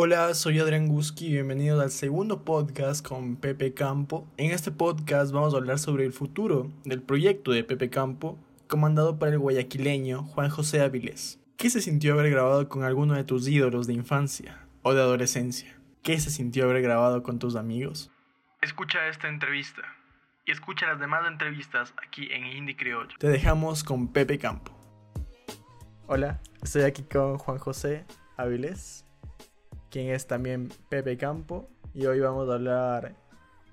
Hola, soy Adrián Guski y bienvenidos al segundo podcast con Pepe Campo. En este podcast vamos a hablar sobre el futuro del proyecto de Pepe Campo, comandado por el guayaquileño Juan José Áviles. ¿Qué se sintió haber grabado con alguno de tus ídolos de infancia o de adolescencia? ¿Qué se sintió haber grabado con tus amigos? Escucha esta entrevista y escucha las demás entrevistas aquí en Indie Criollo. Te dejamos con Pepe Campo. Hola, estoy aquí con Juan José Áviles quien es también Pepe Campo. Y hoy vamos a hablar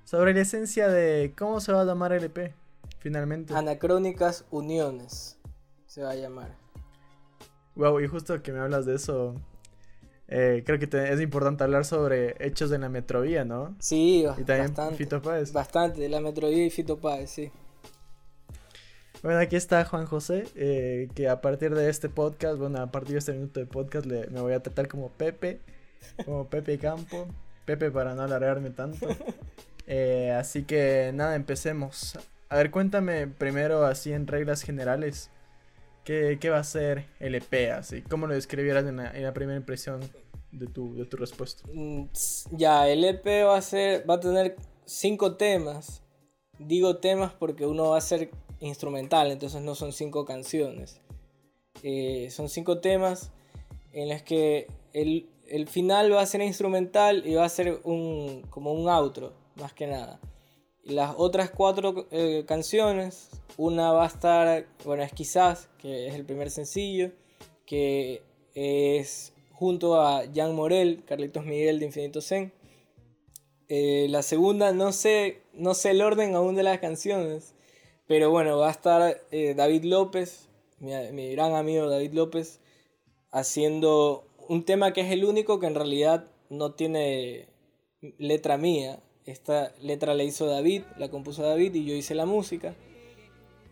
sobre la esencia de cómo se va a llamar LP, finalmente. Anacrónicas Uniones se va a llamar. Wow, y justo que me hablas de eso, eh, creo que es importante hablar sobre hechos de la Metrovía, ¿no? Sí, y también bastante, Fito Páez. Bastante, de la Metrovía y Fito Páez, sí. Bueno, aquí está Juan José, eh, que a partir de este podcast, bueno, a partir de este minuto de podcast le, me voy a tratar como Pepe como Pepe Campo. Pepe para no alargarme tanto. Eh, así que nada, empecemos. A ver, cuéntame primero así en reglas generales. ¿Qué, qué va a ser el EP así? ¿Cómo lo describieras en la, primera impresión de tu, de tu respuesta? Mm, ya, el EP va a ser, va a tener cinco temas. Digo temas porque uno va a ser instrumental, entonces no son cinco canciones. Eh, son cinco temas en los que el, el final va a ser instrumental y va a ser un, como un outro, más que nada. Las otras cuatro eh, canciones, una va a estar, bueno, es quizás, que es el primer sencillo, que es junto a Jan Morel, Carlitos Miguel de Infinito Zen. Eh, la segunda, no sé, no sé el orden aún de las canciones, pero bueno, va a estar eh, David López, mi, mi gran amigo David López, haciendo un tema que es el único que en realidad no tiene letra mía. Esta letra la hizo David, la compuso David y yo hice la música.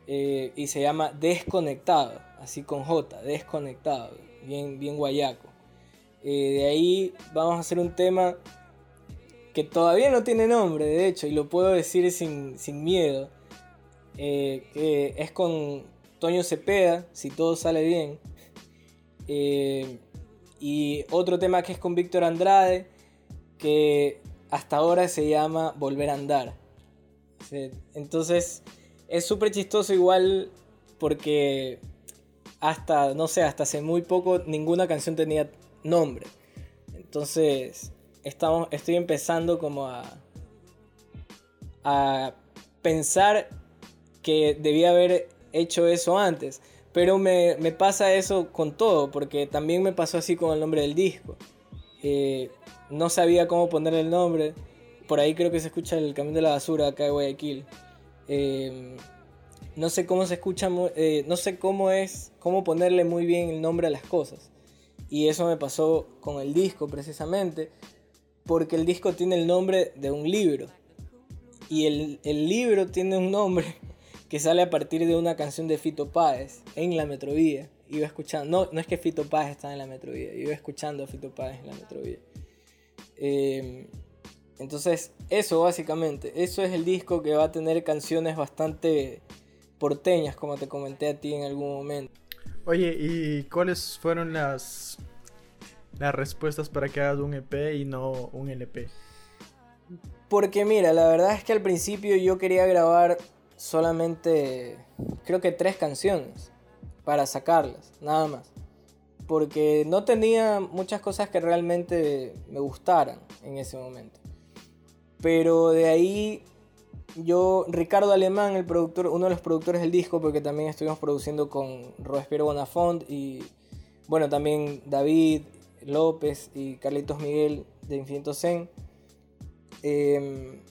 Eh, y se llama Desconectado, así con J, Desconectado, bien, bien guayaco. Eh, de ahí vamos a hacer un tema que todavía no tiene nombre, de hecho, y lo puedo decir sin, miedo. Eh, que es con Toño Cepeda, si todo sale bien. Y otro tema que es con Víctor Andrade, que hasta ahora se llama Volver a Andar. Entonces es súper chistoso igual porque hasta, no sé, hasta hace muy poco ninguna canción tenía nombre. Entonces estamos, estoy empezando como a, a pensar que debía haber hecho eso antes. Pero me, pasa eso con todo, porque también me pasó así con el nombre del disco. Eh, no sabía cómo poner el nombre. Por ahí creo que se escucha el camión de la basura acá de Guayaquil. Eh, no sé cómo se escucha, eh, no sé cómo es, cómo ponerle muy bien el nombre a las cosas. Y eso me pasó con el disco precisamente, porque el disco tiene el nombre de un libro. Y el, el libro tiene un nombre que sale a partir de una canción de Fito Páez en la Metrovía. Iba escuchando, no, no es que Fito Páez está en la Metrovía, iba escuchando a Fito Páez en la Metrovía. Em, entonces, eso básicamente, eso es el disco que va a tener canciones bastante porteñas, como te comenté a ti en algún momento. Oye, ¿y cuáles fueron las, las respuestas para que hagas un EP y no un LP? Porque mira, la verdad es que al principio yo quería grabar solamente, creo que tres canciones para sacarlas, nada más. Porque no tenía muchas cosas que realmente me gustaran en ese momento. Pero de ahí yo, Ricardo Alemán, el productor, uno de los productores del disco, porque también estuvimos produciendo con Robespierre Bonafont y bueno, también David López y Carlitos Miguel de Infinito Zen. Em,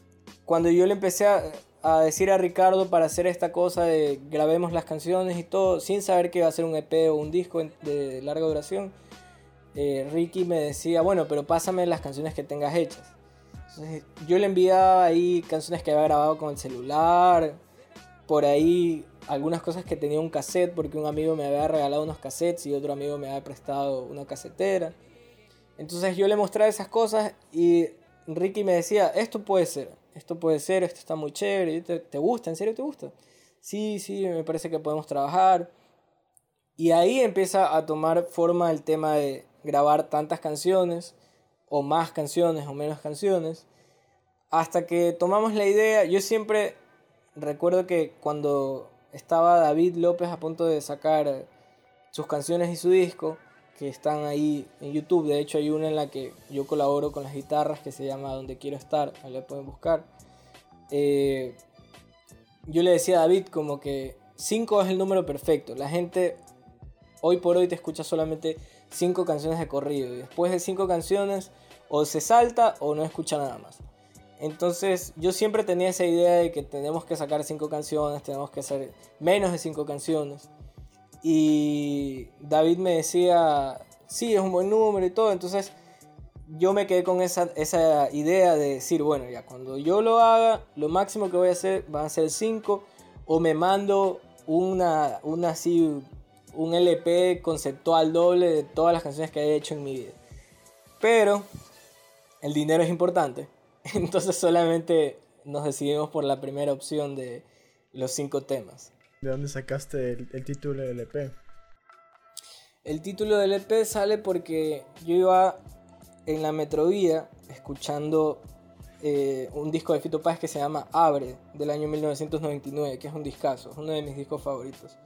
cuando yo le empecé a, a decir a Ricardo para hacer esta cosa de grabemos las canciones y todo, sin saber que iba a ser un EP o un disco de larga duración, eh, Ricky me decía, bueno, pero pásame las canciones que tengas hechas. yo le enviaba ahí canciones que había grabado con el celular, por ahí algunas cosas que tenía un cassette, porque un amigo me había regalado unos cassettes y otro amigo me había prestado una casetera. Entonces yo le mostraba esas cosas y Ricky me decía, esto puede ser esto puede ser, esto está muy chévere, ¿te, gusta? ¿En serio te gusta? Sí, sí, me parece que podemos trabajar. Y ahí empieza a tomar forma el tema de grabar tantas canciones o más canciones o menos canciones, hasta que tomamos la idea, yo siempre recuerdo que cuando estaba David López a punto de sacar sus canciones y su disco, que están ahí en YouTube, de hecho hay una en la que yo colaboro con las guitarras que se llama Donde Quiero Estar, ahí la pueden buscar. Eh, yo le decía a David como que 5 es el número perfecto, la gente hoy por hoy te escucha solamente 5 canciones de corrido y después de 5 canciones o se salta o no escucha nada más. Entonces yo siempre tenía esa idea de que tenemos que sacar 5 canciones, tenemos que hacer menos de 5 canciones. Y David me decía, sí, es un buen número y todo. Entonces yo me quedé con esa, esa idea de decir, bueno, ya cuando yo lo haga, lo máximo que voy a hacer van a ser 5 o me mando una, una así, un LP conceptual doble de todas las canciones que he hecho en mi vida. Pero el dinero es importante. Entonces solamente nos decidimos por la primera opción de los cinco temas. ¿De dónde sacaste el, título del EP? El título del EP sale porque yo iba en la Metrovía escuchando eh, un disco de Fito Páez que se llama Abre del año 1999, que es un discazo, uno de mis discos favoritos.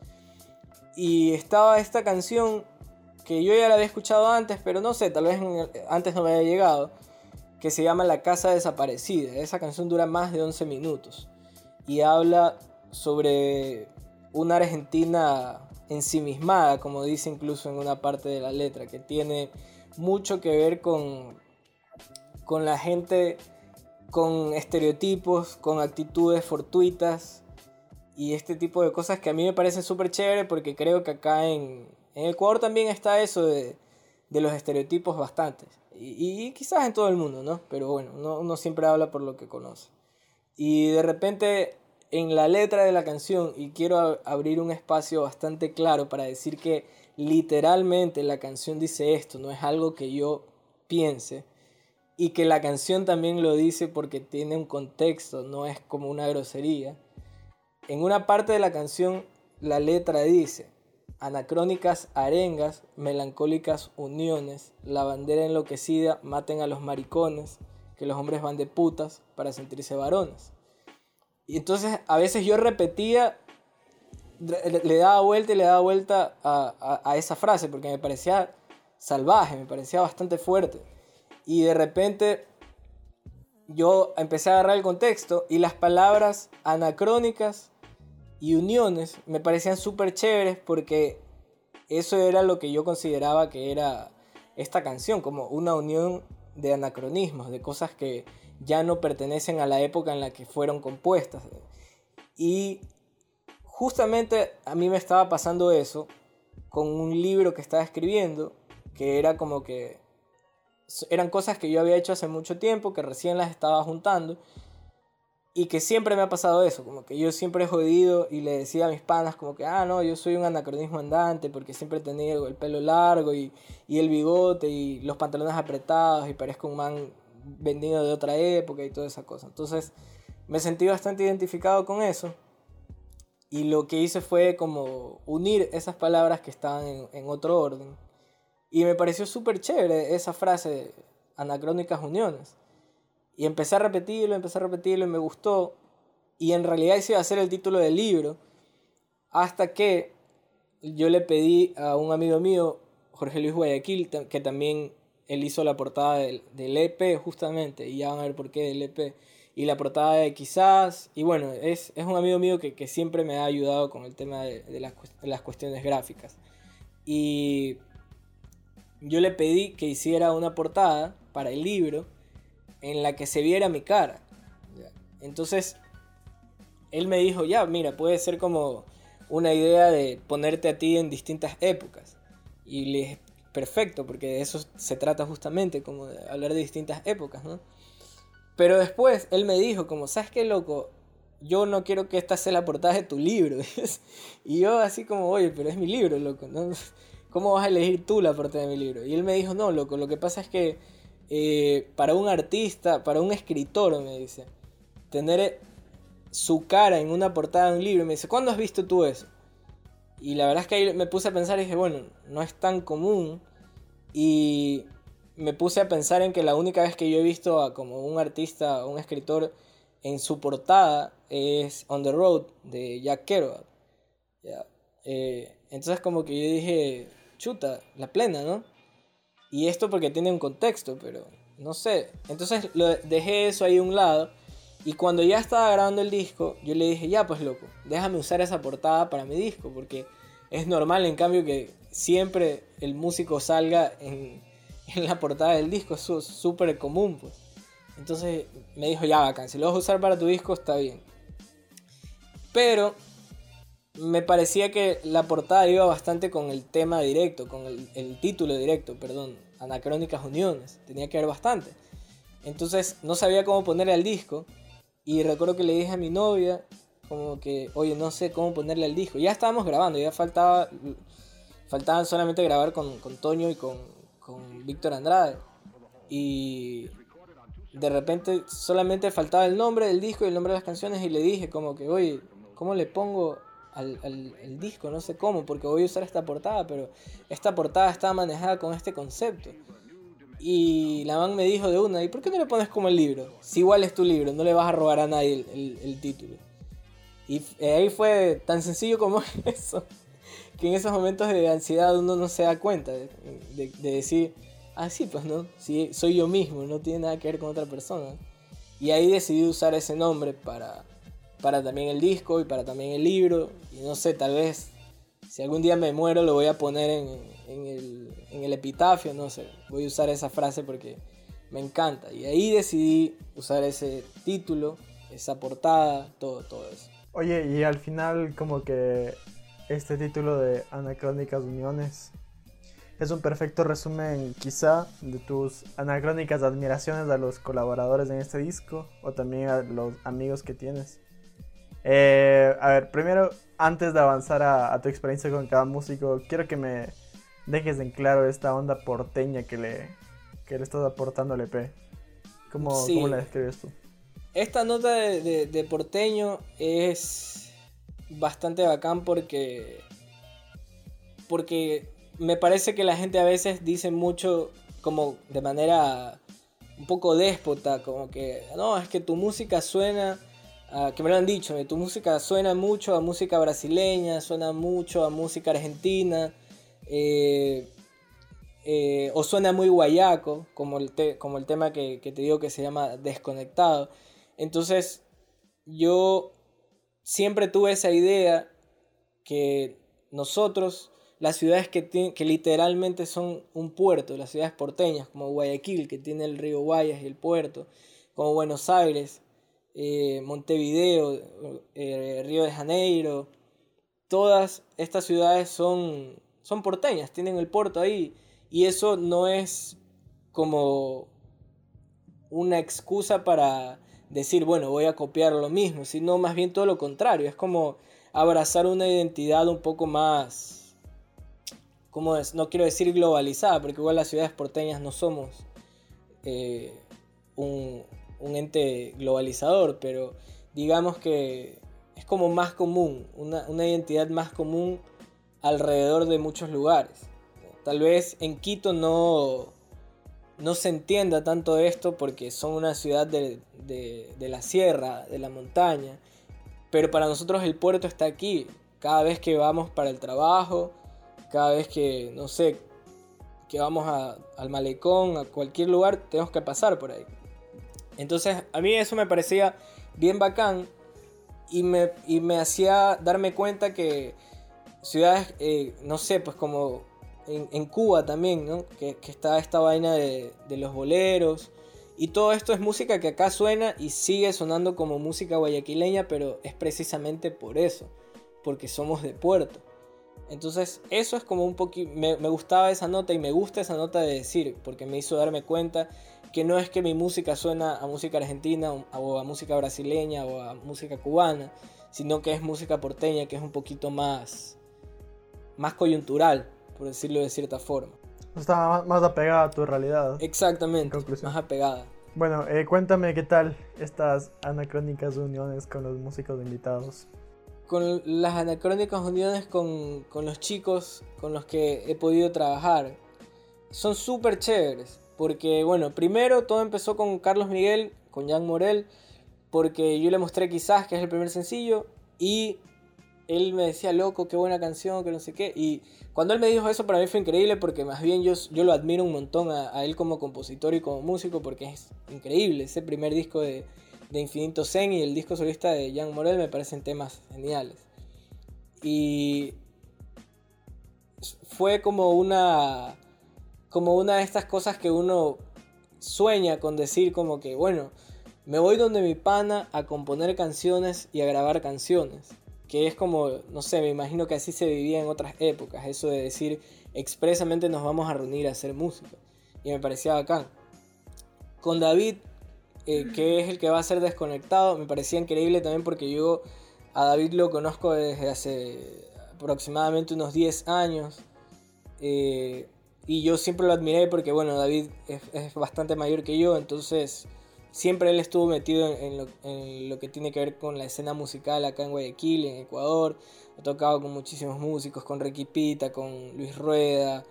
Y estaba esta canción que yo ya la había escuchado antes, pero no sé, tal vez antes no me había llegado que se llama La Casa Desaparecida. Esa canción dura más de 11 minutos y habla sobre una Argentina ensimismada, como dice incluso en una parte de la letra, que tiene mucho que ver con, con la gente con estereotipos, con actitudes fortuitas y este tipo de cosas que a mí me parecen súper chévere porque creo que acá en, en Ecuador también está eso de, de los estereotipos bastantes. Y, quizás en todo el mundo, ¿no? Pero bueno, uno, siempre habla por lo que conoce. Y de repente en la letra de la canción, y quiero abrir un espacio bastante claro para decir que literalmente la canción dice esto, no es algo que yo piense, y que la canción también lo dice porque tiene un contexto, no es como una grosería. En una parte de la canción la letra dice, anacrónicas arengas, melancólicas uniones, la bandera enloquecida, maten a los maricones, que los hombres van de putas para sentirse varones. Y entonces a veces yo repetía, le, daba vuelta y le daba vuelta a, a esa frase porque me parecía salvaje, me parecía bastante fuerte. Y de repente yo empecé a agarrar el contexto y las palabras anacrónicas y uniones me parecían súper chéveres porque eso era lo que yo consideraba que era esta canción, como una unión de anacronismos, de cosas que ya no pertenecen a la época en la que fueron compuestas. Y justamente a mí me estaba pasando eso con un libro que estaba escribiendo, que era como que eran cosas que yo había hecho hace mucho tiempo, que recién las estaba juntando y que siempre me ha pasado eso, como que yo siempre he jodido y le decía a mis panas como que, ah, no, yo soy un anacronismo andante porque siempre he tenido el pelo largo y, y el bigote y los pantalones apretados y parezco un man vendido de otra época y toda esa cosa. Entonces me sentí bastante identificado con eso y lo que hice fue como unir esas palabras que estaban en, en otro orden. Y me pareció súper chévere esa frase, anacrónicas uniones y empecé a repetirlo, empecé a repetirlo y me gustó. Y en realidad ese iba a ser el título del libro. Hasta que yo le pedí a un amigo mío, Jorge Luis Guayaquil, que también él hizo la portada del, del EP justamente. Y ya van a ver por qué del EP. Y la portada de quizás. Y bueno, es, es un amigo mío que, que, siempre me ha ayudado con el tema de, las, de las cuestiones gráficas. Y yo le pedí que hiciera una portada para el libro en la que se viera mi cara. Entonces, él me dijo, ya, mira, puede ser como una idea de ponerte a ti en distintas épocas. Y le perfecto, porque de eso se trata justamente, como de hablar de distintas épocas, ¿no? Pero después él me dijo, como, ¿sabes qué, loco? Yo no quiero que esta sea la portada de tu libro. y yo así como, oye, pero es mi libro, loco, ¿no? ¿Cómo vas a elegir tú la portada de mi libro? Y él me dijo, no, loco, lo que pasa es que eh, para un artista, para un escritor, me dice, tener su cara en una portada de un libro. me dice, ¿cuándo has visto tú eso? Y la verdad es que ahí me puse a pensar y dije, bueno, no es tan común. Y me puse a pensar en que la única vez que yo he visto a como un artista, un escritor en su portada es On the Road de Jack Kerouac. Eh, entonces como que yo dije, chuta, la plena, ¿no? Y esto porque tiene un contexto, pero no sé. Entonces dejé eso ahí a un lado. Y cuando ya estaba grabando el disco, yo le dije, ya pues loco, déjame usar esa portada para mi disco, porque es normal en cambio que siempre el músico salga en, la portada del disco, es súper común pues. Entonces me dijo, ya bacán, si lo vas a usar para tu disco está bien. Pero me parecía que la portada iba bastante con el tema directo, con el, título directo, perdón, Anacrónicas Uniones. Tenía que ver bastante. Entonces no sabía cómo ponerle al disco. Y recuerdo que le dije a mi novia, como que, oye, no sé cómo ponerle al disco. Ya estábamos grabando, ya faltaba, faltaban solamente grabar con, con Toño y con, con Víctor Andrade. Y de repente solamente faltaba el nombre del disco y el nombre de las canciones y le dije como que, oye, ¿cómo le pongo al, al, disco? No sé cómo, porque voy a usar esta portada, pero esta portada está manejada con este concepto. Y la man me dijo de una, ¿y por qué no le pones como el libro? Si igual es tu libro, no le vas a robar a nadie el, el, título. Y ahí fue tan sencillo como eso, que en esos momentos de ansiedad uno no se da cuenta de, de, de decir, ah, sí, pues no, sí, soy yo mismo, no tiene nada que ver con otra persona. Y ahí decidí usar ese nombre para, para también el disco y para también el libro. Y no sé, tal vez si algún día me muero lo voy a poner en, en, el, en el epitafio, no sé. Voy a usar esa frase porque me encanta. Y ahí decidí usar ese título, esa portada, todo, todo eso. Oye, y al final como que este título de Anacrónicas Uniones es un perfecto resumen quizá de tus anacrónicas admiraciones a los colaboradores en este disco o también a los amigos que tienes. Eh, a ver, primero, antes de avanzar a, tu experiencia con cada músico, quiero que me dejes en claro esta onda porteña que le, que le estás aportando al EP. ¿Cómo, ¿Cómo, la describes tú? Esta nota de, de porteño es bastante bacán porque porque me parece que la gente a veces dice mucho como de manera un poco déspota, como que, no, es que tu música suena, que me lo han dicho, tu música suena mucho a música brasileña, suena mucho a música argentina, eh, eh, o suena muy guayaco, como el, como el tema que, te digo que se llama Desconectado. Entonces, yo siempre tuve esa idea que nosotros las ciudades que, que literalmente son un puerto, las ciudades porteñas, como Guayaquil, que tiene el río Guayas y el puerto, como Buenos Aires, eh, Montevideo, Río de Janeiro, todas estas ciudades son, son porteñas, tienen el puerto ahí, y eso no es como una excusa para decir, bueno, voy a copiar lo mismo, sino más bien todo lo contrario, es como abrazar una identidad un poco más es? No quiero decir globalizada, porque igual las ciudades porteñas no somos eh, un, ente globalizador, pero digamos que es como más común, una, identidad más común alrededor de muchos lugares. Tal vez en Quito no, no se entienda tanto esto porque son una ciudad de, de, la sierra, de la montaña, pero para nosotros el puerto está aquí. Cada vez que vamos para el trabajo, cada vez que, no sé, que vamos al malecón, a cualquier lugar, tenemos que pasar por ahí. Entonces, a mí eso me parecía bien bacán y me, me hacía darme cuenta que ciudades, eh, no sé, pues como en, Cuba también, ¿no? Que, está esta vaina de, los boleros. Y todo esto es música que acá suena y sigue sonando como música guayaquileña, pero es precisamente por eso, porque somos de puerto. Entonces eso es como un poquito, me, gustaba esa nota y me gusta esa nota de decir, porque me hizo darme cuenta que no es que mi música suena a música argentina o a música brasileña o a música cubana, sino que es música porteña que es un poquito más, más coyuntural, por decirlo de cierta forma. Está más apegada a tu realidad. Exactamente, más apegada. Bueno, eh, cuéntame qué tal estas anacrónicas uniones con los músicos invitados con las anacrónicas uniones con, los chicos con los que he podido trabajar. Son súper chéveres. Porque, bueno, primero todo empezó con Carlos Miguel, con Jan Morel, porque yo le mostré quizás que es el primer sencillo y él me decía, loco, qué buena canción, que no sé qué. Y cuando él me dijo eso, para mí fue increíble porque más bien yo, yo lo admiro un montón a, él como compositor y como músico porque es increíble. Ese primer disco de, de Infinito Zen y el disco solista de Jan Morel me parecen temas geniales. Y fue como una como una de estas cosas que uno sueña con decir como que bueno me voy donde mi pana a componer canciones y a grabar canciones que es como no sé me imagino que así se vivía en otras épocas eso de decir expresamente nos vamos a reunir a hacer música y me parecía bacán con David eh, que es el que va a ser desconectado me parecía increíble también porque yo a David lo conozco desde hace aproximadamente unos 10 años. Eh, y yo siempre lo admiré porque, bueno, David es, bastante mayor que yo, entonces siempre él estuvo metido en, lo, que tiene que ver con la escena musical acá en Guayaquil, en Ecuador. Ha tocado con muchísimos músicos, con Ricky Pita, con Luis Rueda,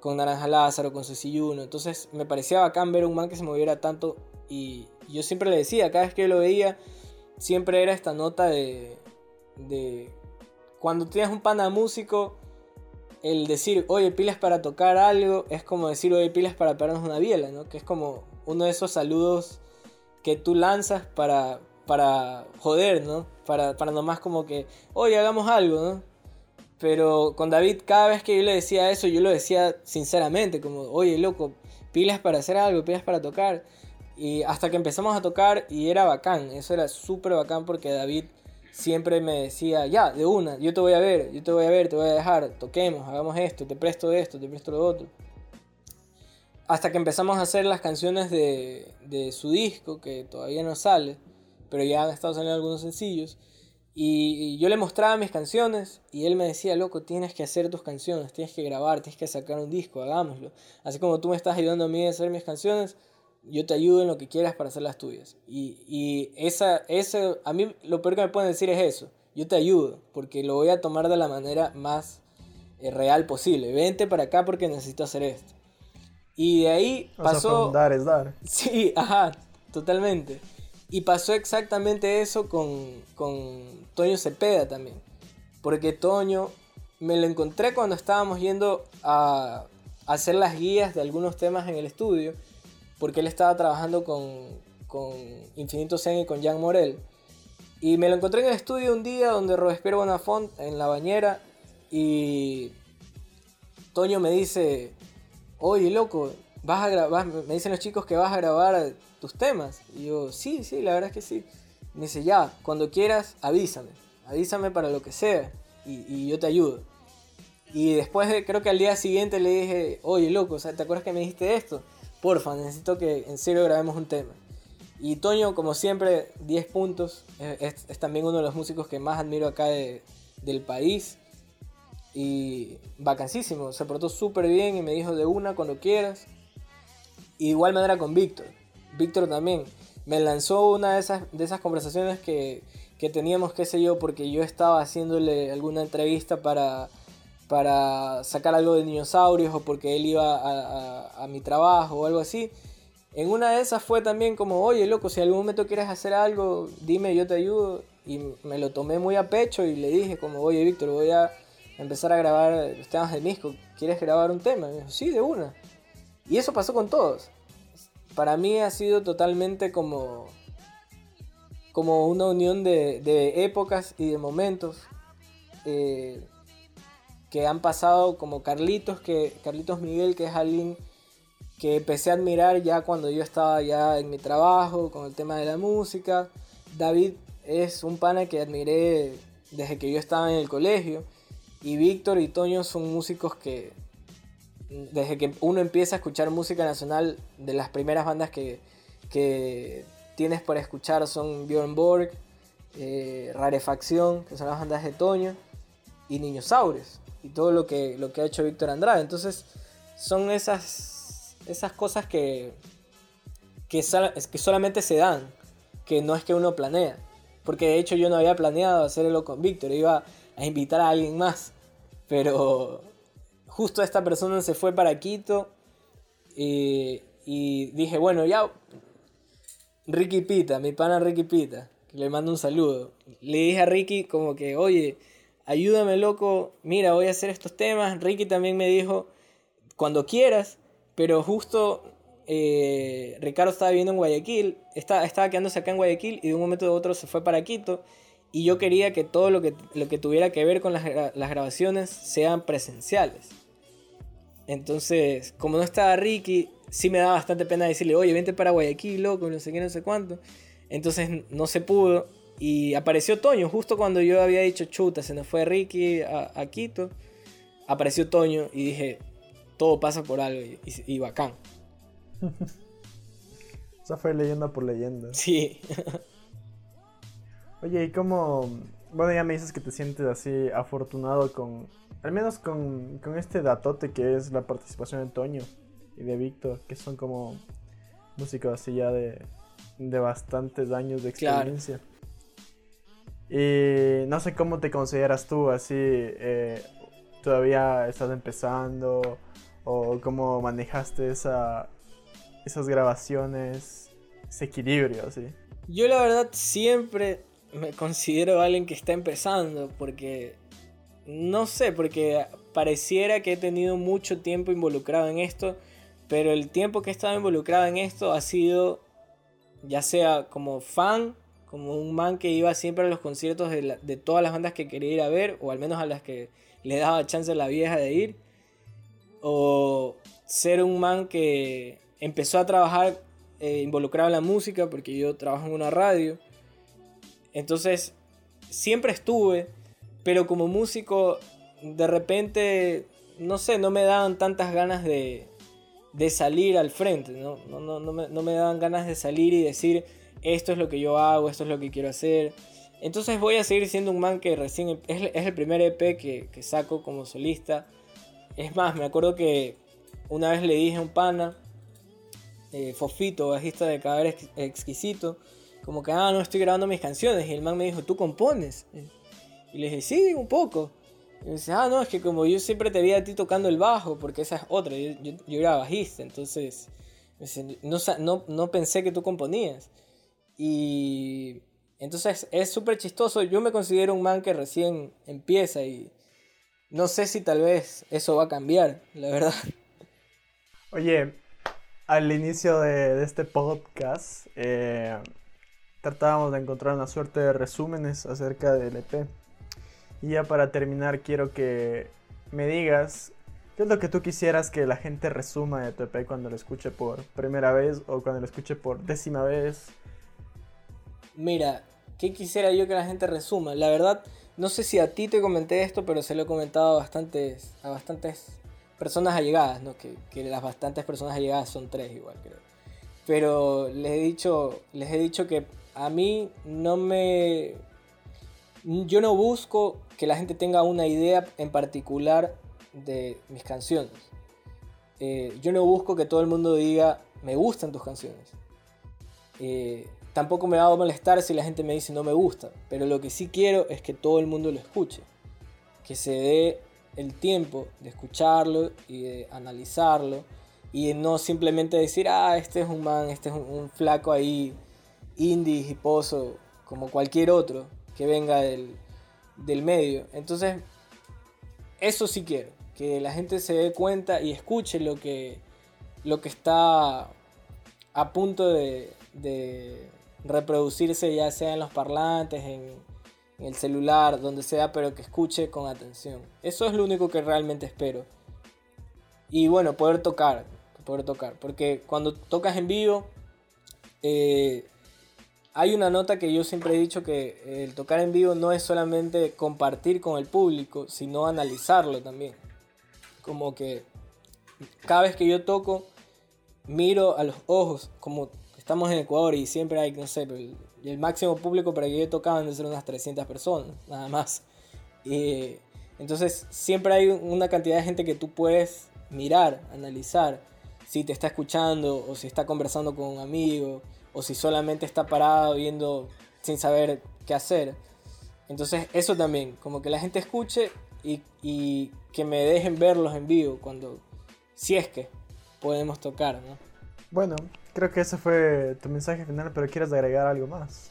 con Naranja Lázaro, con Ceci Entonces me parecía bacán ver un man que se moviera tanto y yo siempre le decía, cada vez que lo veía, siempre era esta nota de, de cuando tienes un pana músico, el decir, oye, pilas para tocar algo, es como decir, oye, pilas para pegarnos una biela, ¿no? Que es como uno de esos saludos que tú lanzas para, para joder, ¿no? Para, para nomás como que, oye, hagamos algo, ¿no? Pero con David, cada vez que yo le decía eso, yo lo decía sinceramente, como, oye, loco, pilas para hacer algo, pilas para tocar. Y hasta que empezamos a tocar y era bacán, eso era súper bacán porque David siempre me decía, ya, de una, yo te voy a ver, yo te voy a ver, te voy a dejar, toquemos, hagamos esto, te presto esto, te presto lo otro. Hasta que empezamos a hacer las canciones de, de su disco, que todavía no sale, pero ya han estado saliendo algunos sencillos. Y, yo le mostraba mis canciones y él me decía, loco, tienes que hacer tus canciones, tienes que grabar, tienes que sacar un disco, hagámoslo. Así como tú me estás ayudando a mí a hacer mis canciones, yo te ayudo en lo que quieras para hacer las tuyas. Y, y esa, ese, a mí lo peor que me pueden decir es eso, yo te ayudo, porque lo voy a tomar de la manera más eh, real posible. Vente para acá porque necesito hacer esto. Y de ahí pasó... dar es dar. Sí, ajá, totalmente. Y pasó exactamente eso con, con Toño Cepeda también. Porque Toño me lo encontré cuando estábamos yendo a hacer las guías de algunos temas en el estudio porque él estaba trabajando con, con Infinito Zen y con Jean Morel. Y me lo encontré en el estudio un día donde Robespierre Bonafont en la bañera y Toño me dice, oye loco, vas a grabar, me dicen los chicos que vas a grabar tus temas. Y yo, sí, sí, la verdad es que sí. Me dice, ya, cuando quieras, avísame, avísame para lo que sea y, y yo te ayudo. Y después, de, creo que al día siguiente le dije, oye loco, ¿te acuerdas que me dijiste esto? porfa, necesito que en serio grabemos un tema. Y Toño, como siempre, 10 puntos. Es, también uno de los músicos que más admiro acá del país. Y vacancísimo, se portó súper bien y me dijo de una cuando quieras. Igual manera con Víctor. Víctor también me lanzó una de esas, de esas conversaciones que, que teníamos, qué sé yo, porque yo estaba haciéndole alguna entrevista para para sacar algo de dinosaurios o porque él iba a, mi trabajo o algo así. En una de esas fue también como, oye, loco, si en algún momento quieres hacer algo, dime, yo te ayudo. Y me lo tomé muy a pecho y le dije como, oye, Víctor, voy a empezar a grabar los temas de Misco. ¿Quieres grabar un tema? Sí, de una. Y eso pasó con todos. Para mí ha sido totalmente como, como una unión de, de épocas y de momentos. Eh, que han pasado como Carlitos, que Carlitos Miguel, que es alguien que empecé a admirar ya cuando yo estaba ya en mi trabajo con el tema de la música. David es un pana que admiré desde que yo estaba en el colegio. Y Víctor y Toño son músicos que desde que uno empieza a escuchar música nacional, de las primeras bandas que, que tienes para escuchar son Björn Borg, eh, Rarefacción, que son las bandas de Toño, y Niñosaures y todo lo que, lo que ha hecho Víctor Andrade. Entonces, son esas, esas cosas que, que, que solamente se dan, que no es que uno planea. Porque de hecho yo no había planeado hacerlo con Víctor, iba a invitar a alguien más. Pero justo esta persona se fue para Quito y, Y dije, bueno, ya. Ricky Pita, mi pana Ricky Pita, le mando un saludo. Le dije a Ricky como que, oye, ayúdame loco, mira, voy a hacer estos temas. Ricky también me dijo, cuando quieras, pero justo eh, Ricardo estaba viviendo en Guayaquil, estaba, estaba quedándose acá en Guayaquil y de un momento a otro se fue para Quito. Y yo quería que todo lo que, lo que tuviera que ver con las, las grabaciones sean presenciales. Entonces, como no estaba Ricky, sí me da bastante pena decirle, oye, vente para Guayaquil, loco, no sé qué, no sé cuánto. Entonces no se pudo. Y apareció Toño, justo cuando yo había dicho, chuta, se nos fue Ricky a, a Quito. Apareció Toño y dije, todo pasa por algo y, y, y bacán. Esa fue leyenda por leyenda. Sí. Oye, ¿y cómo...? Bueno, ya me dices que te sientes así afortunado con... Al menos con, con este datote que es la participación de Toño y de Víctor, que son como músicos así ya de, de bastantes años de experiencia. Y no sé cómo te consideras tú, así, eh, todavía estás empezando o cómo manejaste esa, esas grabaciones, ese equilibrio, así. Yo la verdad siempre me considero alguien que está empezando porque no sé, porque pareciera que he tenido mucho tiempo involucrado en esto, pero el tiempo que he estado involucrado en esto ha sido ya sea como fan, como un man que iba siempre a los conciertos de, todas las bandas que quería ir a ver, o al menos a las que le daba chance a la vieja de ir, o ser un man que empezó a trabajar eh, involucrado en la música, porque yo trabajo en una radio. Entonces, siempre estuve, pero como músico, de repente, no sé, no me daban tantas ganas de, de salir al frente, ¿no? No, no, no, me, no me daban ganas de salir y decir, esto es lo que yo hago, esto es lo que quiero hacer. Entonces voy a seguir siendo un man que recién es, es el primer EP que, que, saco como solista. Es más, me acuerdo que una vez le dije a un pana, eh, Fofito, bajista de Cadáver Exquisito, como que, ah, no estoy grabando mis canciones. Y el man me dijo, ¿tú compones? Y le dije, sí, un poco. Y me dice, ah, no, es que como yo siempre te vi a ti tocando el bajo, porque esa es otra, yo, yo, yo era bajista, entonces dice, no, no, no pensé que tú componías. Y entonces es súper chistoso, yo me considero un man que recién empieza y no sé si tal vez eso va a cambiar, la verdad. Oye, al inicio de, de este podcast, eh, tratábamos de encontrar una suerte de resúmenes acerca del EP. Y ya para terminar, quiero que me digas qué es lo que tú quisieras que la gente resuma de tu EP cuando lo escuche por primera vez o cuando lo escuche por décima vez. Mira, ¿qué quisiera yo que la gente resuma? La verdad, no sé si a ti te comenté esto, pero se lo he comentado a bastantes, a bastantes personas allegadas, ¿no? Que, que las bastantes personas allegadas son tres igual, creo. Pero les he dicho, les he dicho que a mí no me... Yo no busco que la gente tenga una idea en particular de mis canciones. Eh, yo no busco que todo el mundo diga, me gustan tus canciones. Eh, tampoco me va a molestar si la gente me dice no me gusta, pero lo que sí quiero es que todo el mundo lo escuche. Que se dé el tiempo de escucharlo y de analizarlo y no simplemente decir, ah, este es un man, este es un, un flaco ahí indie, hiposo, como cualquier otro que venga del, del medio. Entonces, eso sí quiero, que la gente se dé cuenta y escuche lo que, lo que está a punto de, reproducirse, ya sea en los parlantes, en, en, el celular, donde sea, pero que escuche con atención. Eso es lo único que realmente espero. Y bueno, poder tocar, poder tocar, porque cuando tocas en vivo, eh, hay una nota que yo siempre he dicho que el tocar en vivo no es solamente compartir con el público, sino analizarlo también. Como que cada vez que yo toco, miro a los ojos, como estamos en Ecuador y siempre hay, no sé, el, máximo público para que yo tocaba deben ser unas 300 personas, nada más. Y, entonces siempre hay una cantidad de gente que tú puedes mirar, analizar, si te está escuchando o si está conversando con un amigo o si solamente está parado viendo sin saber qué hacer. Entonces eso también, como que la gente escuche y, y, que me dejen verlos en vivo cuando, si es que podemos tocar, ¿no? Bueno, creo que ese fue tu mensaje final, pero ¿quieres agregar algo más?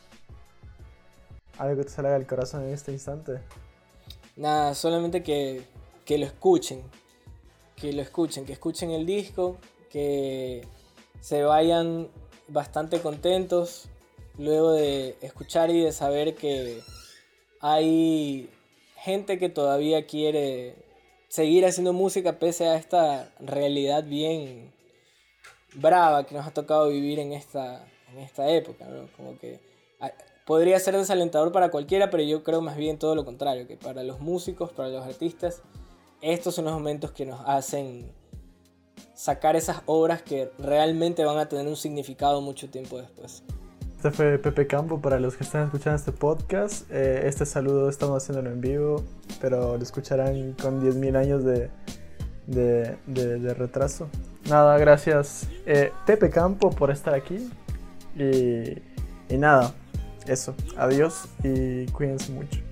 ¿Algo que te salga del corazón en este instante? Nada, solamente que, que lo escuchen. Que lo escuchen, que escuchen el disco, que se vayan bastante contentos luego de escuchar y de saber que hay gente que todavía quiere seguir haciendo música pese a esta realidad bien brava que nos ha tocado vivir en esta, en esta época, Como que ah, podría ser desalentador para cualquiera, pero yo creo más bien todo lo contrario, que para los músicos, para los artistas, estos son los momentos que nos hacen sacar esas obras que realmente van a tener un significado mucho tiempo después. Este fue Pepe Campo para los que están escuchando este podcast. Eh, este saludo estamos haciéndolo en vivo, pero lo escucharán con 10.000 años de, de, retraso. Nada, gracias eh, Pepe Campo por estar aquí. Y, y nada, eso. Adiós y cuídense mucho.